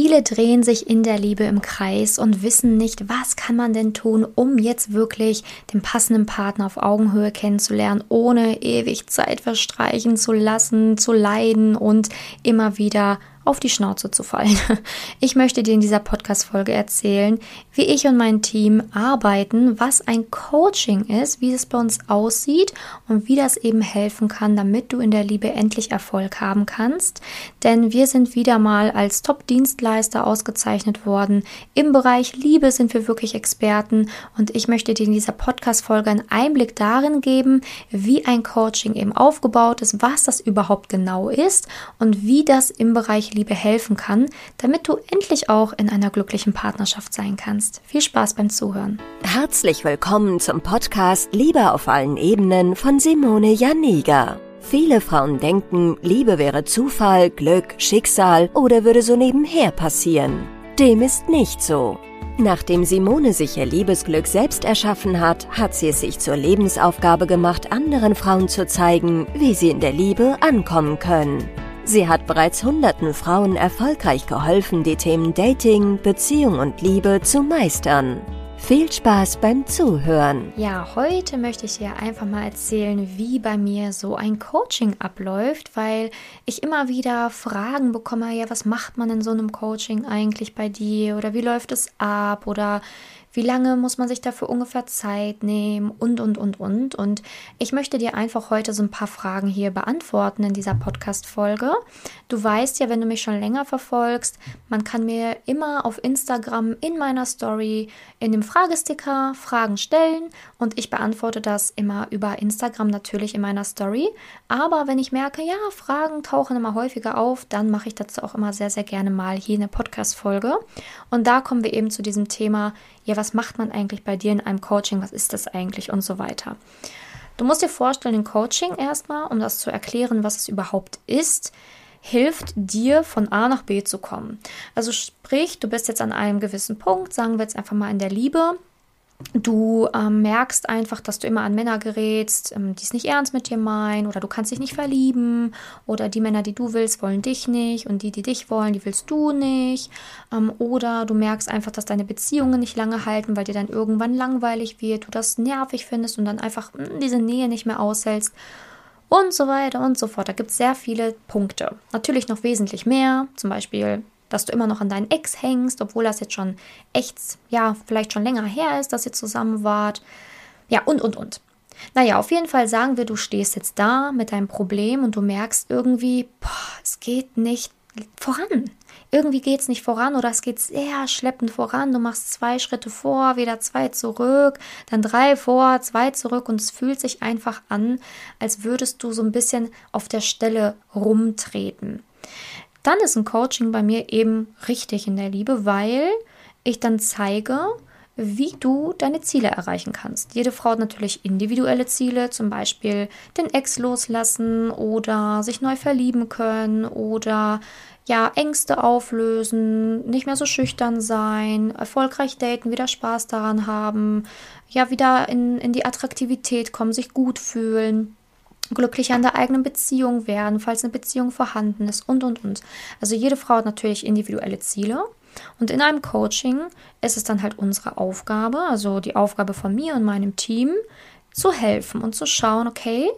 Viele drehen sich in der Liebe im Kreis und wissen nicht, was kann man denn tun, um jetzt wirklich den passenden Partner auf Augenhöhe kennenzulernen, ohne ewig Zeit verstreichen zu lassen, zu leiden und immer wieder auf die Schnauze zu fallen. Ich möchte dir in dieser Podcast-Folge erzählen, wie ich und mein Team arbeiten, was ein Coaching ist, wie es bei uns aussieht und wie das eben helfen kann, damit du in der Liebe endlich Erfolg haben kannst. Denn wir sind wieder mal als Top-Dienstleister ausgezeichnet worden. Im Bereich Liebe sind wir wirklich Experten und ich möchte dir in dieser Podcast-Folge einen Einblick darin geben, wie ein Coaching eben aufgebaut ist, was das überhaupt genau ist und wie das im Bereich Liebe helfen kann, damit du endlich auch in einer glücklichen Partnerschaft sein kannst. Viel Spaß beim Zuhören. Herzlich willkommen zum Podcast Liebe auf allen Ebenen von Simone Janiga. Viele Frauen denken, Liebe wäre Zufall, Glück, Schicksal oder würde so nebenher passieren. Dem ist nicht so. Nachdem Simone sich ihr Liebesglück selbst erschaffen hat, hat sie es sich zur Lebensaufgabe gemacht, anderen Frauen zu zeigen, wie sie in der Liebe ankommen können. Sie hat bereits hunderten Frauen erfolgreich geholfen, die Themen Dating, Beziehung und Liebe zu meistern. Viel Spaß beim Zuhören. Ja, heute möchte ich dir einfach mal erzählen, wie bei mir so ein Coaching abläuft, weil ich immer wieder Fragen bekomme, ja, was macht man in so einem Coaching eigentlich bei dir oder wie läuft es ab oder wie lange muss man sich dafür ungefähr Zeit nehmen und, und, und, und. Und ich möchte dir einfach heute so ein paar Fragen hier beantworten in dieser Podcast-Folge. Du weißt ja, wenn du mich schon länger verfolgst, man kann mir immer auf Instagram in meiner Story in dem Fragesticker Fragen stellen und ich beantworte das immer über Instagram natürlich in meiner Story. Aber wenn ich merke, ja, Fragen tauchen immer häufiger auf, dann mache ich dazu auch immer sehr, sehr gerne mal hier eine Podcast-Folge. Und da kommen wir eben zu diesem Thema, ja, was macht man eigentlich bei dir in einem Coaching, was ist das eigentlich und so weiter. Du musst dir vorstellen, ein Coaching erstmal, um das zu erklären, was es überhaupt ist, hilft dir von A nach B zu kommen. Also sprich, du bist jetzt an einem gewissen Punkt, sagen wir jetzt einfach mal in der Liebe, Du ähm, merkst einfach, dass du immer an Männer gerätst, ähm, die es nicht ernst mit dir meinen oder du kannst dich nicht verlieben oder die Männer, die du willst, wollen dich nicht und die, die dich wollen, die willst du nicht. Ähm, oder du merkst einfach, dass deine Beziehungen nicht lange halten, weil dir dann irgendwann langweilig wird, du das nervig findest und dann einfach mh, hm, diese Nähe nicht mehr aushältst und so weiter und so fort. Da gibt es sehr viele Punkte. Natürlich noch wesentlich mehr, zum Beispiel dass du immer noch an deinen Ex hängst, obwohl das jetzt schon echt, ja, vielleicht schon länger her ist, dass ihr zusammen wart. Ja, und, und, und. Naja, auf jeden Fall sagen wir, du stehst jetzt da mit deinem Problem und du merkst irgendwie, boah, es geht nicht voran. Irgendwie geht es nicht voran oder es geht sehr schleppend voran. Du machst zwei Schritte vor, wieder zwei zurück, dann drei vor, zwei zurück und es fühlt sich einfach an, als würdest du so ein bisschen auf der Stelle rumtreten dann ist ein Coaching bei mir eben richtig in der Liebe, weil ich dann zeige, wie du deine Ziele erreichen kannst. Jede Frau hat natürlich individuelle Ziele, zum Beispiel den Ex loslassen oder sich neu verlieben können oder ja, Ängste auflösen, nicht mehr so schüchtern sein, erfolgreich daten, wieder Spaß daran haben, ja, wieder in, in die Attraktivität kommen, sich gut fühlen glücklicher in der eigenen Beziehung werden, falls eine Beziehung vorhanden ist und, und, und. Also jede Frau hat natürlich individuelle Ziele. Und in einem Coaching ist es dann halt unsere Aufgabe, also die Aufgabe von mir und meinem Team, zu helfen und zu schauen, okay,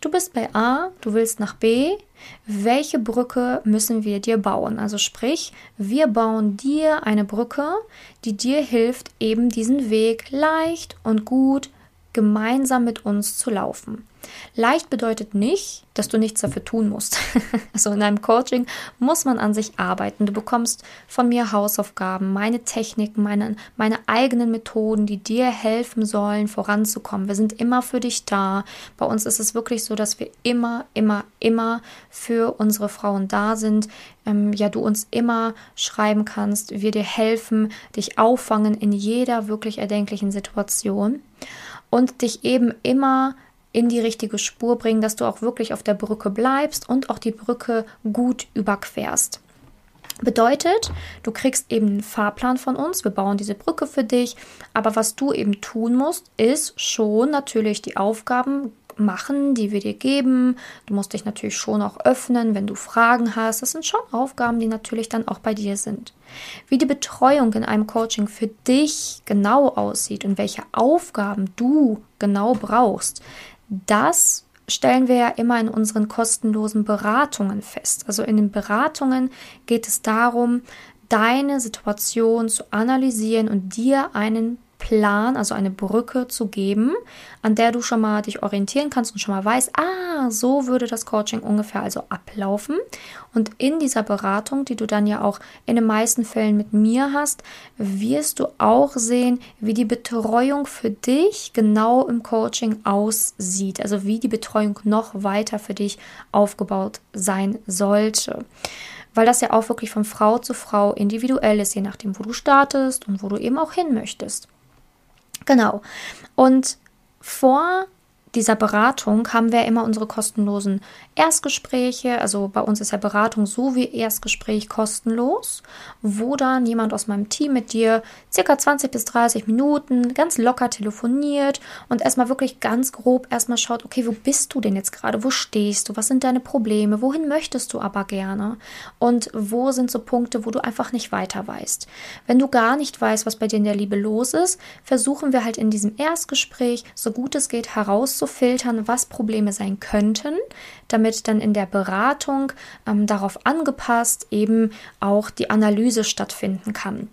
du bist bei A, du willst nach B, welche Brücke müssen wir dir bauen? Also sprich, wir bauen dir eine Brücke, die dir hilft, eben diesen Weg leicht und gut gemeinsam mit uns zu laufen. Leicht bedeutet nicht, dass du nichts dafür tun musst. also in einem Coaching muss man an sich arbeiten. Du bekommst von mir Hausaufgaben, meine Techniken, meine, meine eigenen Methoden, die dir helfen sollen, voranzukommen. Wir sind immer für dich da. Bei uns ist es wirklich so, dass wir immer, immer, immer für unsere Frauen da sind. Ähm, ja, du uns immer schreiben kannst, wir dir helfen, dich auffangen in jeder wirklich erdenklichen Situation und dich eben immer in die richtige Spur bringen, dass du auch wirklich auf der Brücke bleibst und auch die Brücke gut überquerst. Bedeutet, du kriegst eben einen Fahrplan von uns, wir bauen diese Brücke für dich, aber was du eben tun musst, ist schon natürlich die Aufgaben machen, die wir dir geben. Du musst dich natürlich schon auch öffnen, wenn du Fragen hast. Das sind schon Aufgaben, die natürlich dann auch bei dir sind. Wie die Betreuung in einem Coaching für dich genau aussieht und welche Aufgaben du genau brauchst, das stellen wir ja immer in unseren kostenlosen Beratungen fest. Also in den Beratungen geht es darum, deine Situation zu analysieren und dir einen Plan, also eine Brücke zu geben, an der du schon mal dich orientieren kannst und schon mal weißt, ah, so würde das Coaching ungefähr also ablaufen. Und in dieser Beratung, die du dann ja auch in den meisten Fällen mit mir hast, wirst du auch sehen, wie die Betreuung für dich genau im Coaching aussieht. Also wie die Betreuung noch weiter für dich aufgebaut sein sollte weil das ja auch wirklich von Frau zu Frau individuell ist, je nachdem, wo du startest und wo du eben auch hin möchtest. Genau. Und vor dieser Beratung haben wir immer unsere kostenlosen Erstgespräche. Also bei uns ist ja Beratung so wie Erstgespräch kostenlos, wo dann jemand aus meinem Team mit dir circa 20 bis 30 Minuten ganz locker telefoniert und erstmal wirklich ganz grob erstmal schaut, okay, wo bist du denn jetzt gerade? Wo stehst du? Was sind deine Probleme? Wohin möchtest du aber gerne? Und wo sind so Punkte, wo du einfach nicht weiter weißt? Wenn du gar nicht weißt, was bei dir in der Liebe los ist, versuchen wir halt in diesem Erstgespräch, so gut es geht, herauszufiltern, was Probleme sein könnten, damit dann in der Beratung ähm, darauf angepasst eben auch die Analyse stattfinden kann.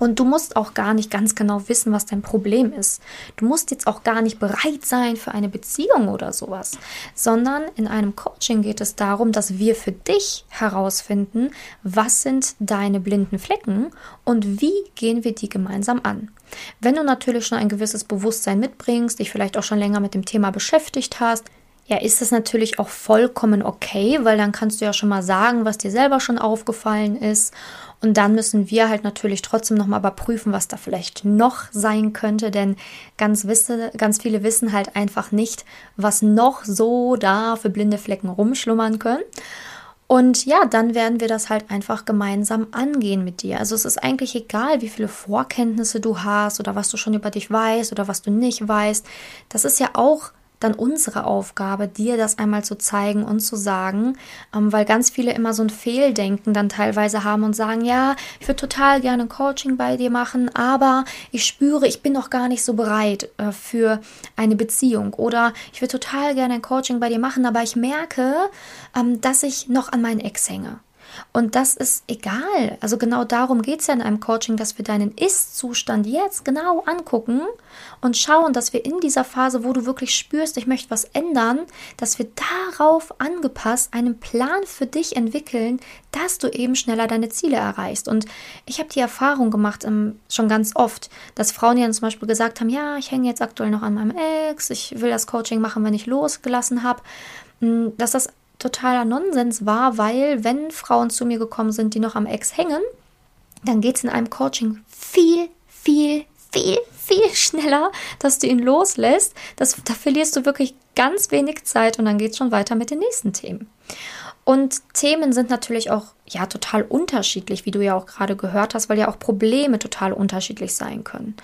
Und du musst auch gar nicht ganz genau wissen, was dein Problem ist. Du musst jetzt auch gar nicht bereit sein für eine Beziehung oder sowas, sondern in einem Coaching geht es darum, dass wir für dich herausfinden, was sind deine blinden Flecken und wie gehen wir die gemeinsam an. Wenn du natürlich schon ein gewisses Bewusstsein mitbringst, dich vielleicht auch schon länger mit dem Thema beschäftigt hast, ja, ist es natürlich auch vollkommen okay, weil dann kannst du ja schon mal sagen, was dir selber schon aufgefallen ist. Und dann müssen wir halt natürlich trotzdem nochmal überprüfen, was da vielleicht noch sein könnte, denn ganz, wisse, ganz viele wissen halt einfach nicht, was noch so da für blinde Flecken rumschlummern können. Und ja, dann werden wir das halt einfach gemeinsam angehen mit dir. Also es ist eigentlich egal, wie viele Vorkenntnisse du hast oder was du schon über dich weißt oder was du nicht weißt. Das ist ja auch dann unsere Aufgabe, dir das einmal zu zeigen und zu sagen, ähm, weil ganz viele immer so ein Fehldenken dann teilweise haben und sagen, ja, ich würde total gerne ein Coaching bei dir machen, aber ich spüre, ich bin noch gar nicht so bereit äh, für eine Beziehung oder ich würde total gerne ein Coaching bei dir machen, aber ich merke, ähm, dass ich noch an meinen Ex hänge. Und das ist egal. Also genau darum geht es ja in einem Coaching, dass wir deinen Ist-Zustand jetzt genau angucken und schauen, dass wir in dieser Phase, wo du wirklich spürst, ich möchte was ändern, dass wir darauf angepasst einen Plan für dich entwickeln, dass du eben schneller deine Ziele erreichst. Und ich habe die Erfahrung gemacht, ähm, schon ganz oft, dass Frauen ja zum Beispiel gesagt haben, ja, ich hänge jetzt aktuell noch an meinem Ex, ich will das Coaching machen, wenn ich losgelassen habe, hm, dass das totaler Nonsens war, weil wenn Frauen zu mir gekommen sind, die noch am Ex hängen, dann geht es in einem Coaching viel, viel, viel, viel schneller, dass du ihn loslässt. Das, da verlierst du wirklich ganz wenig Zeit und dann geht es schon weiter mit den nächsten Themen. Und Themen sind natürlich auch ja total unterschiedlich, wie du ja auch gerade gehört hast, weil ja auch Probleme total unterschiedlich sein können.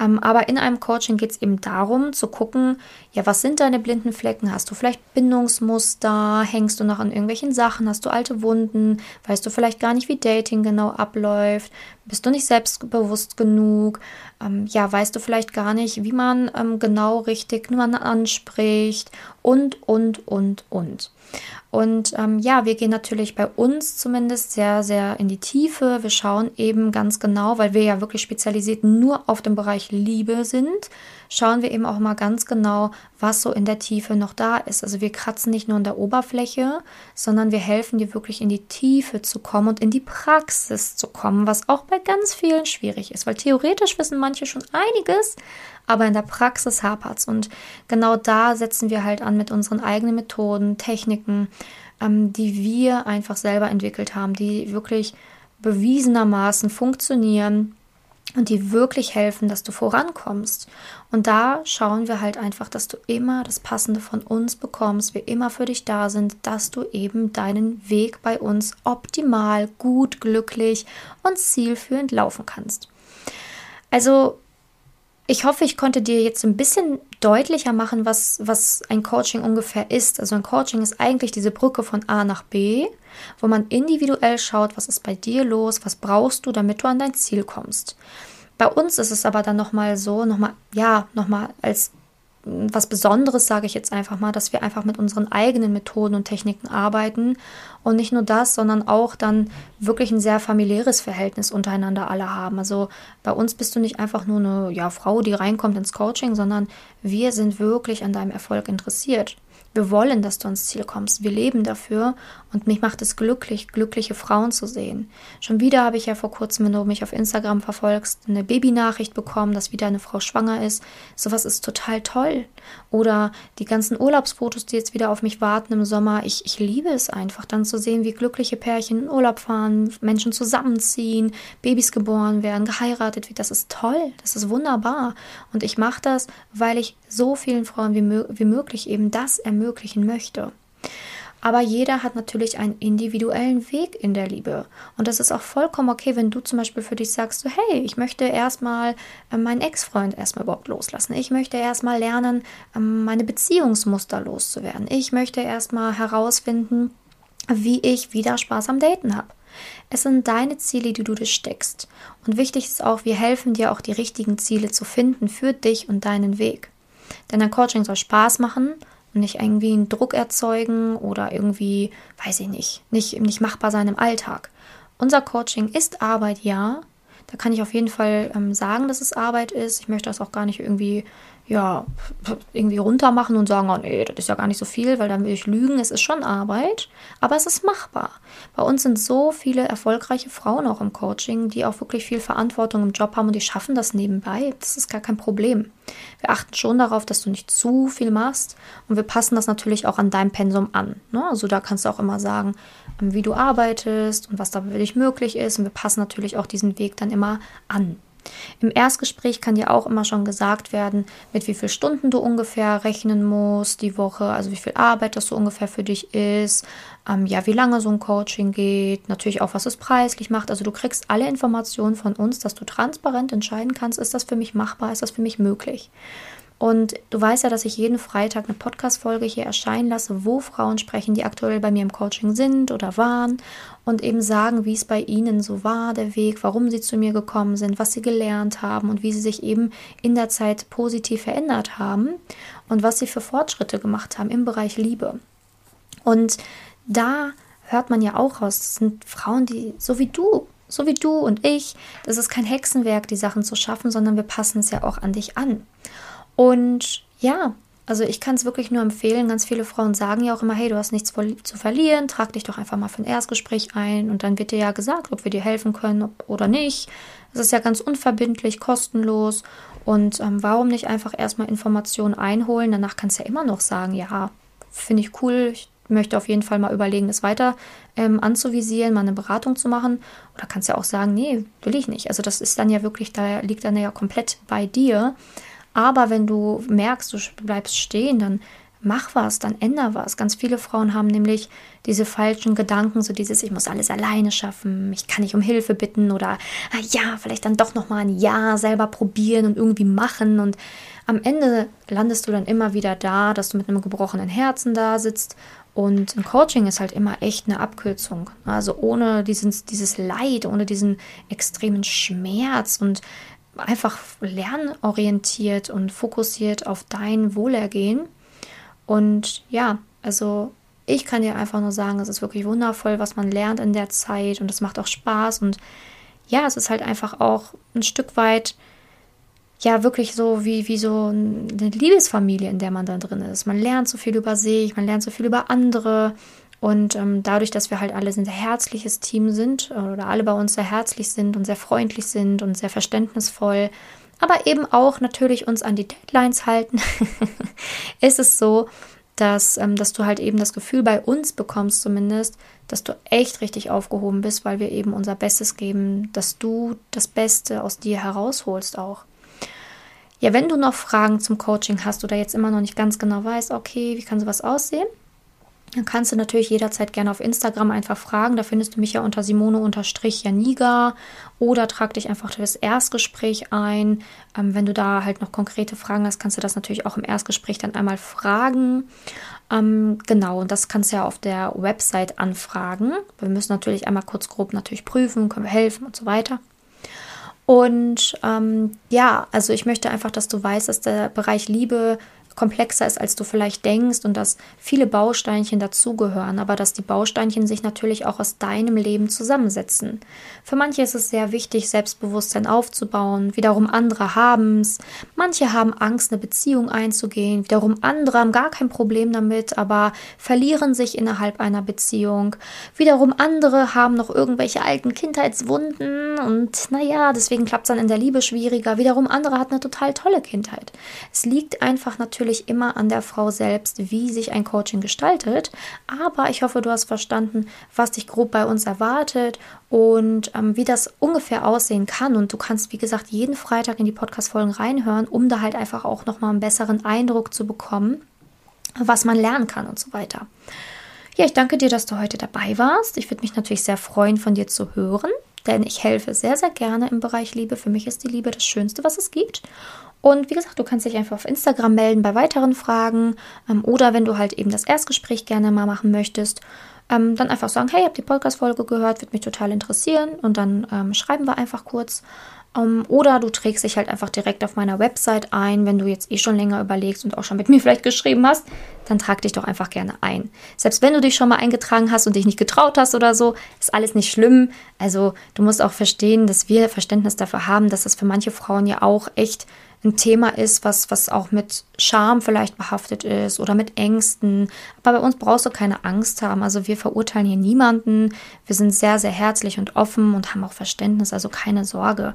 Ähm, aber in einem Coaching geht es eben darum zu gucken, ja, was sind deine blinden Flecken? Hast du vielleicht Bindungsmuster? Hängst du noch an irgendwelchen Sachen? Hast du alte Wunden? Weißt du vielleicht gar nicht, wie Dating genau abläuft? Bist du nicht selbstbewusst genug? Ähm, ja, weißt du vielleicht gar nicht, wie man ähm, genau richtig nur anspricht? Und, und, und, und. Und ähm, ja, wir gehen natürlich bei uns zumindest sehr, sehr in die Tiefe. Wir schauen eben ganz genau, weil wir ja wirklich spezialisiert nur auf dem Bereich Liebe sind, schauen wir eben auch mal ganz genau, was so in der Tiefe noch da ist. Also wir kratzen nicht nur an der Oberfläche, sondern wir helfen dir wirklich in die Tiefe zu kommen und in die Praxis zu kommen, was auch bei ganz vielen schwierig ist, weil theoretisch wissen manche schon einiges, aber in der Praxis hapert es. Und genau da setzen wir halt an mit unseren eigenen Methoden, Techniken, ähm, die wir einfach selber entwickelt haben, die wirklich bewiesenermaßen funktionieren und die wirklich helfen, dass du vorankommst. Und da schauen wir halt einfach, dass du immer das Passende von uns bekommst, wir immer für dich da sind, dass du eben deinen Weg bei uns optimal, gut, glücklich und zielführend laufen kannst. Also ich hoffe, ich konnte dir jetzt ein bisschen deutlicher machen, was, was ein Coaching ungefähr ist. Also ein Coaching ist eigentlich diese Brücke von A nach B, wo man individuell schaut, was ist bei dir los, was brauchst du, damit du an dein Ziel kommst. Bei uns ist es aber dann nochmal so, nochmal, ja, nochmal als was Besonderes, sage ich jetzt einfach mal, dass wir einfach mit unseren eigenen Methoden und Techniken arbeiten und nicht nur das, sondern auch dann wirklich ein sehr familiäres Verhältnis untereinander alle haben. Also bei uns bist du nicht einfach nur eine ja, Frau, die reinkommt ins Coaching, sondern wir sind wirklich an deinem Erfolg interessiert. Wir wollen, dass du ans Ziel kommst. Wir leben dafür und mich macht es glücklich, glückliche Frauen zu sehen. Schon wieder habe ich ja vor kurzem, wenn du mich auf Instagram verfolgst, eine Babynachricht bekommen, dass wieder eine Frau schwanger ist. Sowas ist total toll. Oder die ganzen Urlaubsfotos, die jetzt wieder auf mich warten im Sommer. Ich, ich liebe es einfach, dann zu sehen, wie glückliche Pärchen in Urlaub fahren, Menschen zusammenziehen, Babys geboren werden, geheiratet wird. Das ist toll. Das ist wunderbar. Und ich mache das, weil ich so vielen Frauen wie, wie möglich eben das ermöglichen möchte. Aber jeder hat natürlich einen individuellen Weg in der Liebe. Und das ist auch vollkommen okay, wenn du zum Beispiel für dich sagst, so, hey, ich möchte erstmal äh, meinen Ex-Freund erstmal überhaupt loslassen. Ich möchte erstmal lernen, äh, meine Beziehungsmuster loszuwerden. Ich möchte erstmal herausfinden, wie ich wieder Spaß am Daten habe. Es sind deine Ziele, die du dir steckst. Und wichtig ist auch, wir helfen dir auch die richtigen Ziele zu finden für dich und deinen Weg. Denn ein Coaching soll Spaß machen und nicht irgendwie einen Druck erzeugen oder irgendwie, weiß ich nicht, nicht, nicht machbar sein im Alltag. Unser Coaching ist Arbeit, ja. Da kann ich auf jeden Fall ähm, sagen, dass es Arbeit ist. Ich möchte das auch gar nicht irgendwie ja, irgendwie runter machen und sagen, oh nee, das ist ja gar nicht so viel, weil dann will ich lügen. Es ist schon Arbeit, aber es ist machbar. Bei uns sind so viele erfolgreiche Frauen auch im Coaching, die auch wirklich viel Verantwortung im Job haben und die schaffen das nebenbei. Das ist gar kein Problem. Wir achten schon darauf, dass du nicht zu viel machst und wir passen das natürlich auch an dein Pensum an. Ne? Also da kannst du auch immer sagen, wie du arbeitest und was da für dich möglich ist und wir passen natürlich auch diesen Weg dann immer an. Im Erstgespräch kann dir auch immer schon gesagt werden, mit wie vielen Stunden du ungefähr rechnen musst die Woche, also wie viel Arbeit das so ungefähr für dich ist, ähm, ja, wie lange so ein Coaching geht, natürlich auch, was es preislich macht. Also du kriegst alle Informationen von uns, dass du transparent entscheiden kannst, ist das für mich machbar, ist das für mich möglich. Und du weißt ja, dass ich jeden Freitag eine Podcast-Folge hier erscheinen lasse, wo Frauen sprechen, die aktuell bei mir im Coaching sind oder waren und eben sagen, wie es bei ihnen so war, der Weg, warum sie zu mir gekommen sind, was sie gelernt haben und wie sie sich eben in der Zeit positiv verändert haben und was sie für Fortschritte gemacht haben im Bereich Liebe. Und da hört man ja auch raus, das sind Frauen, die so wie du so wie du und ich, das ist kein Hexenwerk, die Sachen zu schaffen, sondern wir passen es ja auch an dich an. Und ja, also ich kann es wirklich nur empfehlen. Ganz viele Frauen sagen ja auch immer, hey, du hast nichts zu verlieren, trag dich doch einfach mal für ein Erstgespräch ein und dann wird dir ja gesagt, ob wir dir helfen können oder nicht. Es ist ja ganz unverbindlich, kostenlos und ähm, warum nicht einfach erstmal Informationen einholen? Danach kannst du ja immer noch sagen, ja, finde ich cool, ich möchte auf jeden Fall mal überlegen, es weiter ähm, anzuvisieren, mal eine Beratung zu machen. Oder kannst ja auch sagen, nee, will ich nicht. Also das ist dann ja wirklich, da liegt dann ja komplett bei dir. Aber wenn du merkst, du bleibst stehen, dann mach was, dann änder was. Ganz viele Frauen haben nämlich diese falschen Gedanken, so dieses, ich muss alles alleine schaffen, ich kann nicht um Hilfe bitten oder ah ja, vielleicht dann doch noch mal ein Ja selber probieren und irgendwie machen und am Ende landest du dann immer wieder da, dass du mit einem gebrochenen Herzen da sitzt und ein Coaching ist halt immer echt eine Abkürzung. Also ohne dieses, dieses Leid, ohne diesen extremen Schmerz und einfach lernorientiert und fokussiert auf dein Wohlergehen. Und ja, also ich kann dir einfach nur sagen, es ist wirklich wundervoll, was man lernt in der Zeit und es macht auch Spaß und ja, es ist halt einfach auch ein Stück weit ja wirklich so wie, wie so eine Liebesfamilie, in der man da drin ist. Man lernt so viel über sich, man lernt so viel über andere und ähm, dadurch, dass wir halt alle ein sehr herzliches Team sind oder alle bei uns sehr herzlich sind und sehr freundlich sind und sehr verständnisvoll, aber eben auch natürlich uns an die Deadlines halten, ist es so, dass, ähm, dass du halt eben das Gefühl bei uns bekommst zumindest, dass du echt richtig aufgehoben bist, weil wir eben unser Bestes geben, dass du das Beste aus dir herausholst auch. Ja, wenn du noch Fragen zum Coaching hast oder jetzt immer noch nicht ganz genau weißt, okay, wie kann sowas aussehen, dann kannst du natürlich jederzeit gerne auf Instagram einfach fragen. Da findest du mich ja unter Simone-Janiga oder trag dich einfach das Erstgespräch ein. Ähm, wenn du da halt noch konkrete Fragen hast, kannst du das natürlich auch im Erstgespräch dann einmal fragen. Ähm, genau, und das kannst du ja auf der Website anfragen. Wir müssen natürlich einmal kurz grob natürlich prüfen, können wir helfen und so weiter. Und ähm, ja, also ich möchte einfach, dass du weißt, dass der Bereich Liebe komplexer ist, als du vielleicht denkst und dass viele Bausteinchen dazugehören, aber dass die Bausteinchen sich natürlich auch aus deinem Leben zusammensetzen. Für manche ist es sehr wichtig, Selbstbewusstsein aufzubauen, wiederum andere haben es. Manche haben Angst, eine Beziehung einzugehen, wiederum andere haben gar kein Problem damit, aber verlieren sich innerhalb einer Beziehung. Wiederum andere haben noch irgendwelche alten Kindheitswunden und naja, deswegen klappt es dann in der Liebe schwieriger. Wiederum andere hat eine total tolle Kindheit. Es liegt einfach natürlich natürlich immer an der Frau selbst, wie sich ein Coaching gestaltet. Aber ich hoffe, du hast verstanden, was dich grob bei uns erwartet und ähm, wie das ungefähr aussehen kann. Und du kannst, wie gesagt, jeden Freitag in die Podcast-Folgen reinhören, um da halt einfach auch nochmal einen besseren Eindruck zu bekommen, was man lernen kann und so weiter. Ja, ich danke dir, dass du heute dabei warst. Ich würde mich natürlich sehr freuen, von dir zu hören, denn ich helfe sehr, sehr gerne im Bereich Liebe. Für mich ist die Liebe das Schönste, was es gibt. Und wie gesagt, du kannst dich einfach auf Instagram melden bei weiteren Fragen ähm, oder wenn du halt eben das Erstgespräch gerne mal machen möchtest, ähm, dann einfach sagen, hey, ich habe die Podcast-Folge gehört, würde mich total interessieren und dann ähm, schreiben wir einfach kurz. Ähm, oder du trägst dich halt einfach direkt auf meiner Website ein, wenn du jetzt eh schon länger überlegst und auch schon mit mir vielleicht geschrieben hast, dann trag dich doch einfach gerne ein. Selbst wenn du dich schon mal eingetragen hast und dich nicht getraut hast oder so, ist alles nicht schlimm. Also du musst auch verstehen, dass wir Verständnis dafür haben, dass das für manche Frauen ja auch echt ein Thema ist, was, was auch mit Scham vielleicht behaftet ist oder mit Ängsten. Aber bei uns brauchst du keine Angst haben. Also wir verurteilen hier niemanden. Wir sind sehr, sehr herzlich und offen und haben auch Verständnis. Also keine Sorge.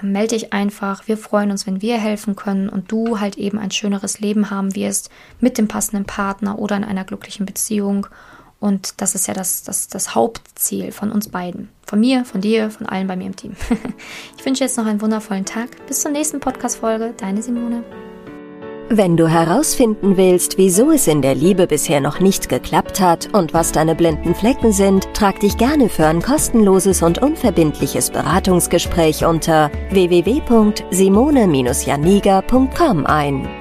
Ähm, melde dich einfach. Wir freuen uns, wenn wir helfen können und du halt eben ein schöneres Leben haben wirst mit dem passenden Partner oder in einer glücklichen Beziehung. Und das ist ja das, das, das Hauptziel von uns beiden. Von mir, von dir, von allen bei mir im Team. ich wünsche jetzt noch einen wundervollen Tag. Bis zur nächsten Podcast-Folge. Deine Simone. Wenn du herausfinden willst, wieso es in der Liebe bisher noch nicht geklappt hat und was deine blinden Flecken sind, trag dich gerne für ein kostenloses und unverbindliches Beratungsgespräch unter www.simone-janiga.com ein.